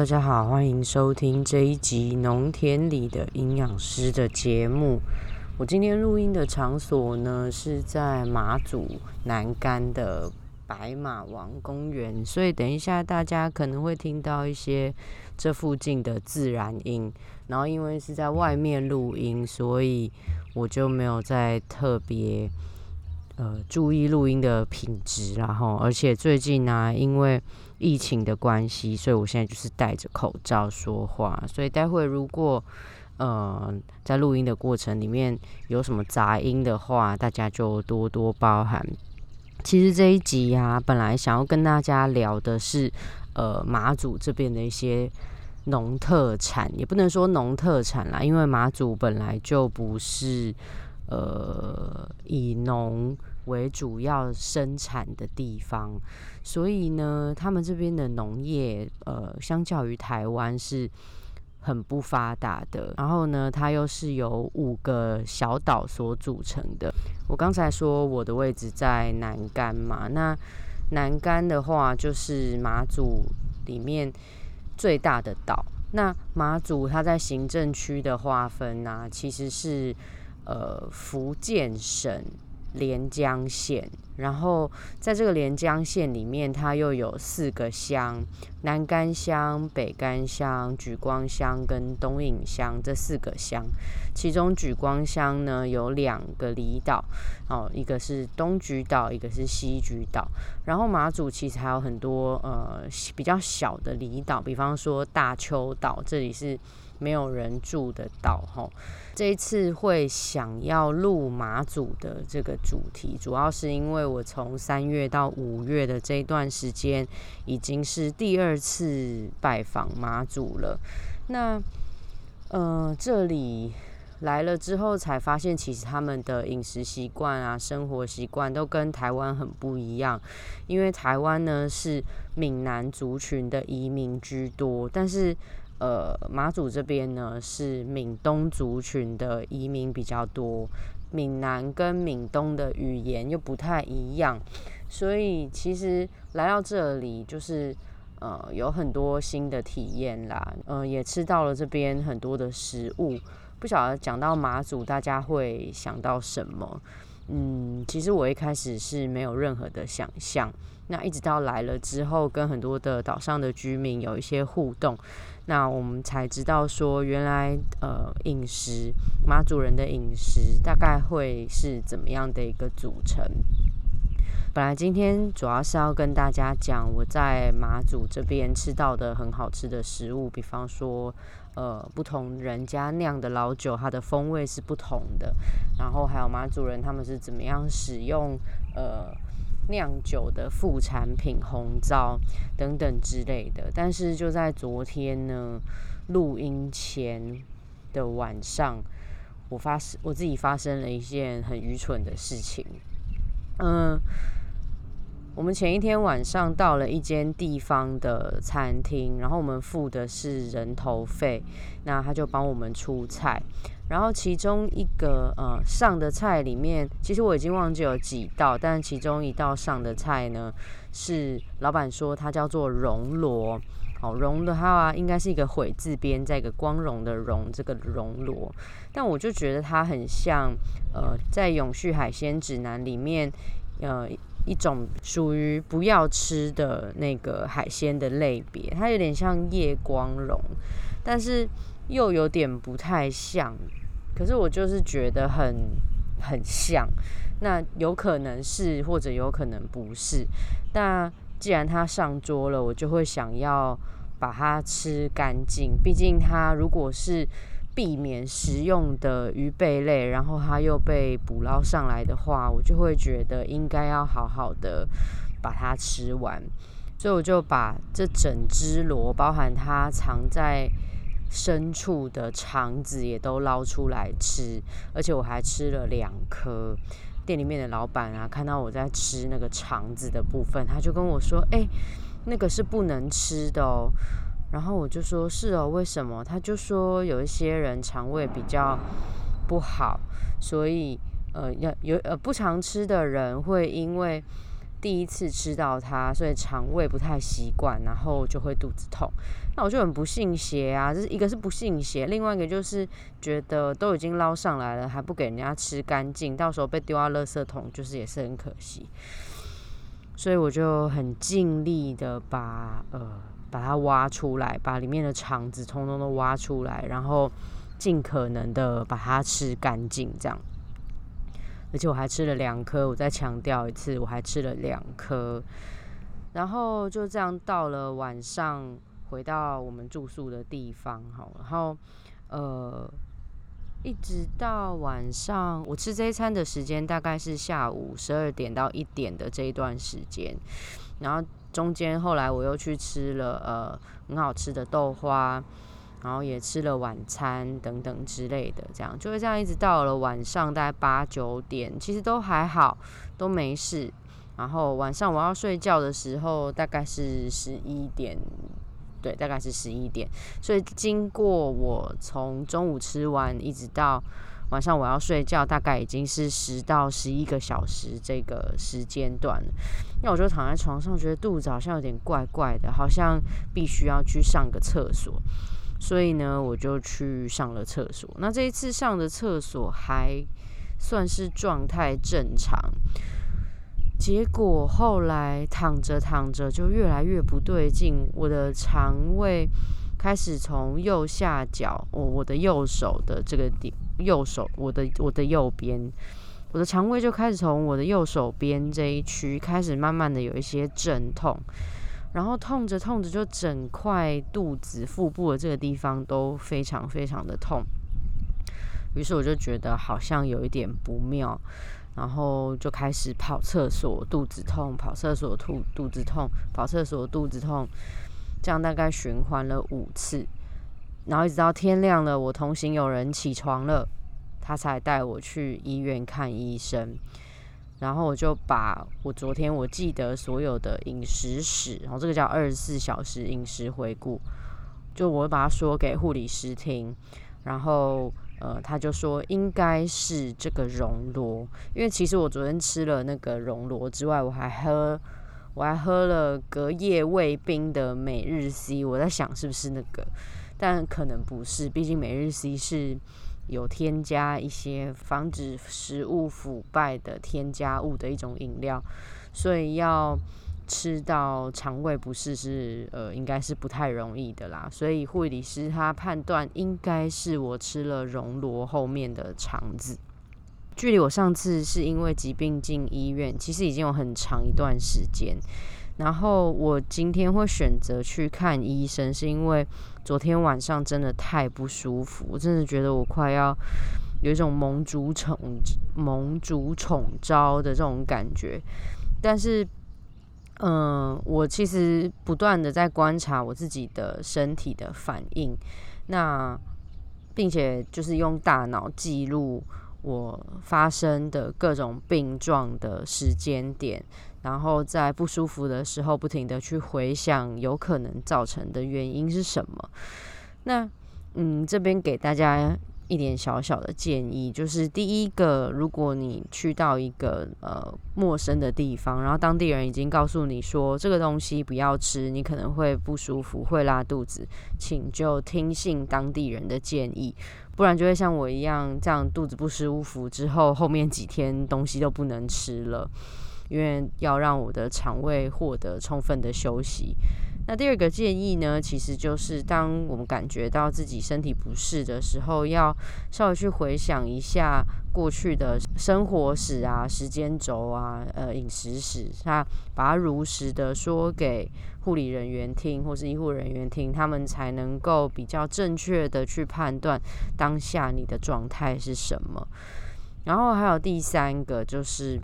大家好，欢迎收听这一集农田里的营养师的节目。我今天录音的场所呢是在马祖南干的白马王公园，所以等一下大家可能会听到一些这附近的自然音。然后因为是在外面录音，所以我就没有再特别呃注意录音的品质，然后而且最近呢，因为疫情的关系，所以我现在就是戴着口罩说话。所以待会如果呃在录音的过程里面有什么杂音的话，大家就多多包涵。其实这一集呀，本来想要跟大家聊的是呃马祖这边的一些农特产，也不能说农特产啦，因为马祖本来就不是呃以农。为主要生产的地方，所以呢，他们这边的农业，呃，相较于台湾是很不发达的。然后呢，它又是由五个小岛所组成的。我刚才说我的位置在南干嘛？那南干的话，就是马祖里面最大的岛。那马祖它在行政区的划分呢，其实是呃福建省。连江县，然后在这个连江县里面，它又有四个乡：南干乡、北干乡、举光乡跟东引乡这四个乡。其中举光乡呢有两个离岛，哦，一个是东莒岛，一个是西莒岛。然后马祖其实还有很多呃比较小的离岛，比方说大丘岛，这里是。没有人住的岛，吼，这一次会想要录马祖的这个主题，主要是因为我从三月到五月的这段时间，已经是第二次拜访马祖了。那，呃，这里来了之后，才发现其实他们的饮食习惯啊、生活习惯都跟台湾很不一样。因为台湾呢是闽南族群的移民居多，但是。呃，马祖这边呢是闽东族群的移民比较多，闽南跟闽东的语言又不太一样，所以其实来到这里就是呃有很多新的体验啦，嗯，也吃到了这边很多的食物。不晓得讲到马祖，大家会想到什么？嗯，其实我一开始是没有任何的想象，那一直到来了之后，跟很多的岛上的居民有一些互动。那我们才知道说，原来呃饮食马祖人的饮食大概会是怎么样的一个组成。本来今天主要是要跟大家讲我在马祖这边吃到的很好吃的食物，比方说呃不同人家酿的老酒，它的风味是不同的。然后还有马祖人他们是怎么样使用呃。酿酒的副产品红糟等等之类的，但是就在昨天呢，录音前的晚上，我发我自己发生了一件很愚蠢的事情。嗯，我们前一天晚上到了一间地方的餐厅，然后我们付的是人头费，那他就帮我们出菜。然后其中一个呃上的菜里面，其实我已经忘记有几道，但是其中一道上的菜呢，是老板说它叫做熔螺，好熔的话应该是一个悔字边，在一个光荣的荣，这个熔螺。但我就觉得它很像呃在永续海鲜指南里面呃一种属于不要吃的那个海鲜的类别，它有点像夜光龙，但是又有点不太像。可是我就是觉得很很像，那有可能是或者有可能不是。那既然它上桌了，我就会想要把它吃干净。毕竟它如果是避免食用的鱼贝类，然后它又被捕捞上来的话，我就会觉得应该要好好的把它吃完。所以我就把这整只螺，包含它藏在。深处的肠子也都捞出来吃，而且我还吃了两颗。店里面的老板啊，看到我在吃那个肠子的部分，他就跟我说：“哎，那个是不能吃的哦。”然后我就说：“是哦，为什么？”他就说：“有一些人肠胃比较不好，所以呃，要有呃不常吃的人会因为第一次吃到它，所以肠胃不太习惯，然后就会肚子痛。那我就很不信邪啊，这是一个是不信邪，另外一个就是觉得都已经捞上来了，还不给人家吃干净，到时候被丢到垃圾桶，就是也是很可惜。所以我就很尽力的把呃把它挖出来，把里面的肠子通通都挖出来，然后尽可能的把它吃干净，这样。而且我还吃了两颗，我再强调一次，我还吃了两颗。然后就这样到了晚上，回到我们住宿的地方，好，然后呃，一直到晚上，我吃这一餐的时间大概是下午十二点到一点的这一段时间。然后中间后来我又去吃了呃很好吃的豆花。然后也吃了晚餐等等之类的，这样就会这样一直到了晚上大概八九点，其实都还好，都没事。然后晚上我要睡觉的时候大概是十一点，对，大概是十一点。所以经过我从中午吃完一直到晚上我要睡觉，大概已经是十到十一个小时这个时间段了。那我就躺在床上，觉得肚子好像有点怪怪的，好像必须要去上个厕所。所以呢，我就去上了厕所。那这一次上的厕所还算是状态正常，结果后来躺着躺着就越来越不对劲。我的肠胃开始从右下角，我我的右手的这个地，右手我的我的右边，我的肠胃就开始从我的右手边这一区开始慢慢的有一些阵痛。然后痛着痛着，就整块肚子、腹部的这个地方都非常非常的痛。于是我就觉得好像有一点不妙，然后就开始跑厕所，肚子痛；跑厕所，吐肚子痛；跑厕所，肚子痛。这样大概循环了五次，然后一直到天亮了，我同行有人起床了，他才带我去医院看医生。然后我就把我昨天我记得所有的饮食史，然后这个叫二十四小时饮食回顾，就我把它说给护理师听，然后呃他就说应该是这个熔螺，因为其实我昨天吃了那个熔螺之外，我还喝我还喝了隔夜未冰的每日 C，我在想是不是那个，但可能不是，毕竟每日 C 是。有添加一些防止食物腐败的添加物的一种饮料，所以要吃到肠胃不适是呃应该是不太容易的啦。所以护理师他判断应该是我吃了熔螺后面的肠子。距离我上次是因为疾病进医院，其实已经有很长一段时间。然后我今天会选择去看医生，是因为昨天晚上真的太不舒服，我真的觉得我快要有一种蒙主宠蒙主宠招的这种感觉。但是，嗯，我其实不断的在观察我自己的身体的反应，那并且就是用大脑记录我发生的各种病状的时间点。然后在不舒服的时候，不停的去回想有可能造成的原因是什么。那嗯，这边给大家一点小小的建议，就是第一个，如果你去到一个呃陌生的地方，然后当地人已经告诉你说这个东西不要吃，你可能会不舒服，会拉肚子，请就听信当地人的建议，不然就会像我一样，这样肚子不舒服之后，后面几天东西都不能吃了。因为要让我的肠胃获得充分的休息。那第二个建议呢，其实就是当我们感觉到自己身体不适的时候，要稍微去回想一下过去的生活史啊、时间轴啊、呃饮食史，那把它如实的说给护理人员听，或是医护人员听，他们才能够比较正确的去判断当下你的状态是什么。然后还有第三个就是。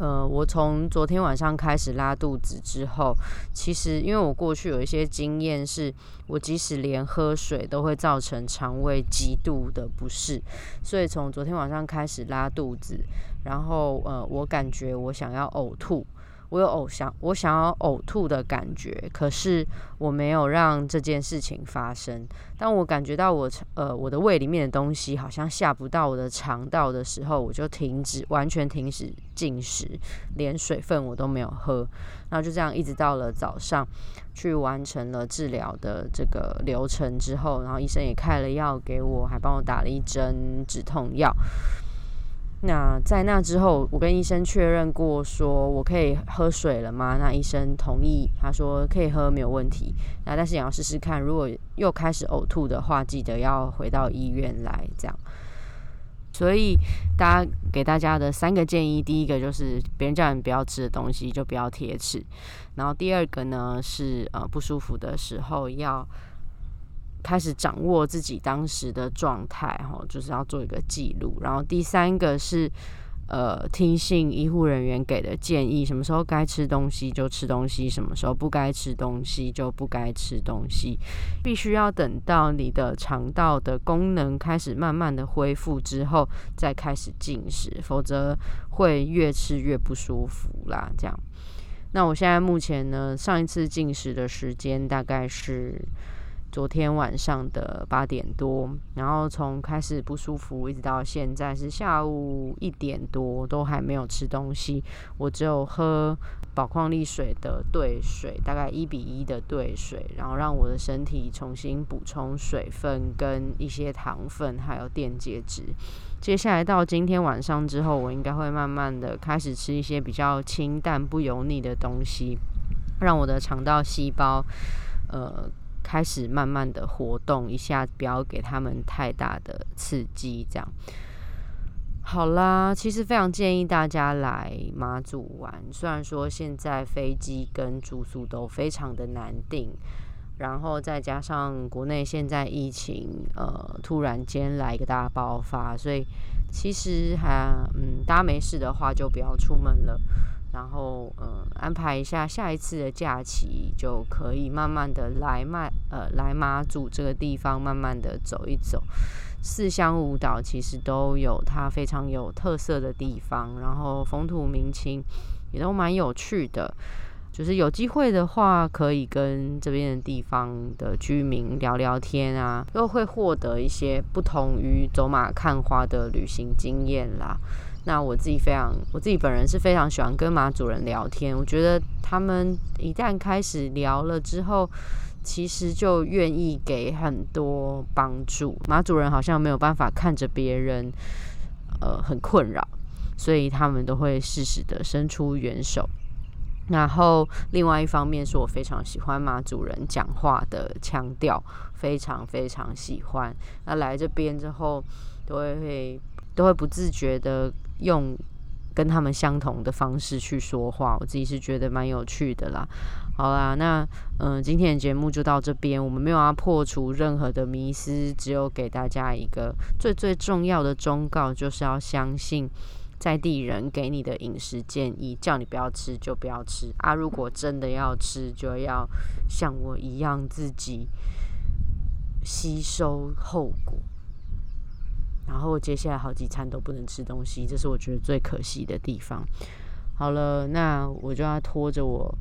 呃，我从昨天晚上开始拉肚子之后，其实因为我过去有一些经验，是我即使连喝水都会造成肠胃极度的不适，所以从昨天晚上开始拉肚子，然后呃，我感觉我想要呕吐，我有呕想，我想要呕吐的感觉，可是我没有让这件事情发生。当我感觉到我呃我的胃里面的东西好像下不到我的肠道的时候，我就停止，完全停止进食，连水分我都没有喝。然后就这样一直到了早上，去完成了治疗的这个流程之后，然后医生也开了药给我，还帮我打了一针止痛药。那在那之后，我跟医生确认过，说我可以喝水了吗？那医生同意，他说可以喝，没有问题。那但是也要试试看，如果又开始呕吐的话，记得要回到医院来。这样，所以大家给大家的三个建议，第一个就是别人叫你不要吃的东西就不要贴吃，然后第二个呢是呃不舒服的时候要。开始掌握自己当时的状态，哈，就是要做一个记录。然后第三个是，呃，听信医护人员给的建议，什么时候该吃东西就吃东西，什么时候不该吃东西就不该吃东西。必须要等到你的肠道的功能开始慢慢的恢复之后，再开始进食，否则会越吃越不舒服啦。这样，那我现在目前呢，上一次进食的时间大概是。昨天晚上的八点多，然后从开始不舒服一直到现在是下午一点多，都还没有吃东西。我只有喝宝矿力水的兑水，大概一比一的兑水，然后让我的身体重新补充水分跟一些糖分，还有电解质。接下来到今天晚上之后，我应该会慢慢的开始吃一些比较清淡不油腻的东西，让我的肠道细胞，呃。开始慢慢的活动一下，不要给他们太大的刺激。这样好啦，其实非常建议大家来马祖玩。虽然说现在飞机跟住宿都非常的难订，然后再加上国内现在疫情呃突然间来一个大爆发，所以其实还嗯大家没事的话就不要出门了。然后，嗯，安排一下下一次的假期，就可以慢慢的来麦，呃，来马祖这个地方，慢慢的走一走。四乡五岛其实都有它非常有特色的地方，然后风土民情也都蛮有趣的。就是有机会的话，可以跟这边的地方的居民聊聊天啊，都会获得一些不同于走马看花的旅行经验啦。那我自己非常，我自己本人是非常喜欢跟马主人聊天。我觉得他们一旦开始聊了之后，其实就愿意给很多帮助。马主人好像没有办法看着别人，呃，很困扰，所以他们都会适时的伸出援手。然后另外一方面是我非常喜欢马主人讲话的腔调，非常非常喜欢。那来这边之后，都会会都会不自觉的。用跟他们相同的方式去说话，我自己是觉得蛮有趣的啦。好啦，那嗯，今天的节目就到这边。我们没有要破除任何的迷思，只有给大家一个最最重要的忠告，就是要相信在地人给你的饮食建议，叫你不要吃就不要吃啊。如果真的要吃，就要像我一样自己吸收后果。然后接下来好几餐都不能吃东西，这是我觉得最可惜的地方。好了，那我就要拖着我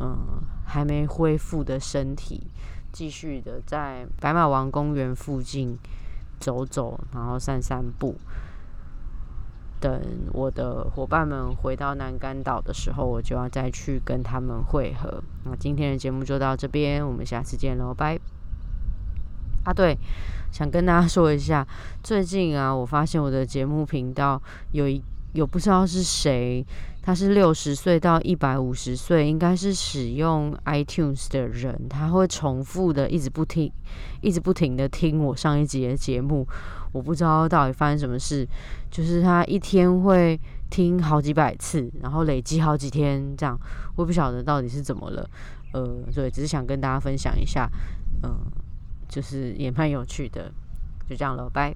嗯还没恢复的身体，继续的在白马王公园附近走走，然后散散步。等我的伙伴们回到南竿岛的时候，我就要再去跟他们会合。那今天的节目就到这边，我们下次见喽，拜。啊，对，想跟大家说一下，最近啊，我发现我的节目频道有一有不知道是谁，他是六十岁到一百五十岁，应该是使用 iTunes 的人，他会重复的一直不停，一直不停的听我上一集的节目，我不知道到底发生什么事，就是他一天会听好几百次，然后累积好几天这样，我不晓得到底是怎么了，呃，对，只是想跟大家分享一下，嗯。就是也蛮有趣的，就这样了，拜。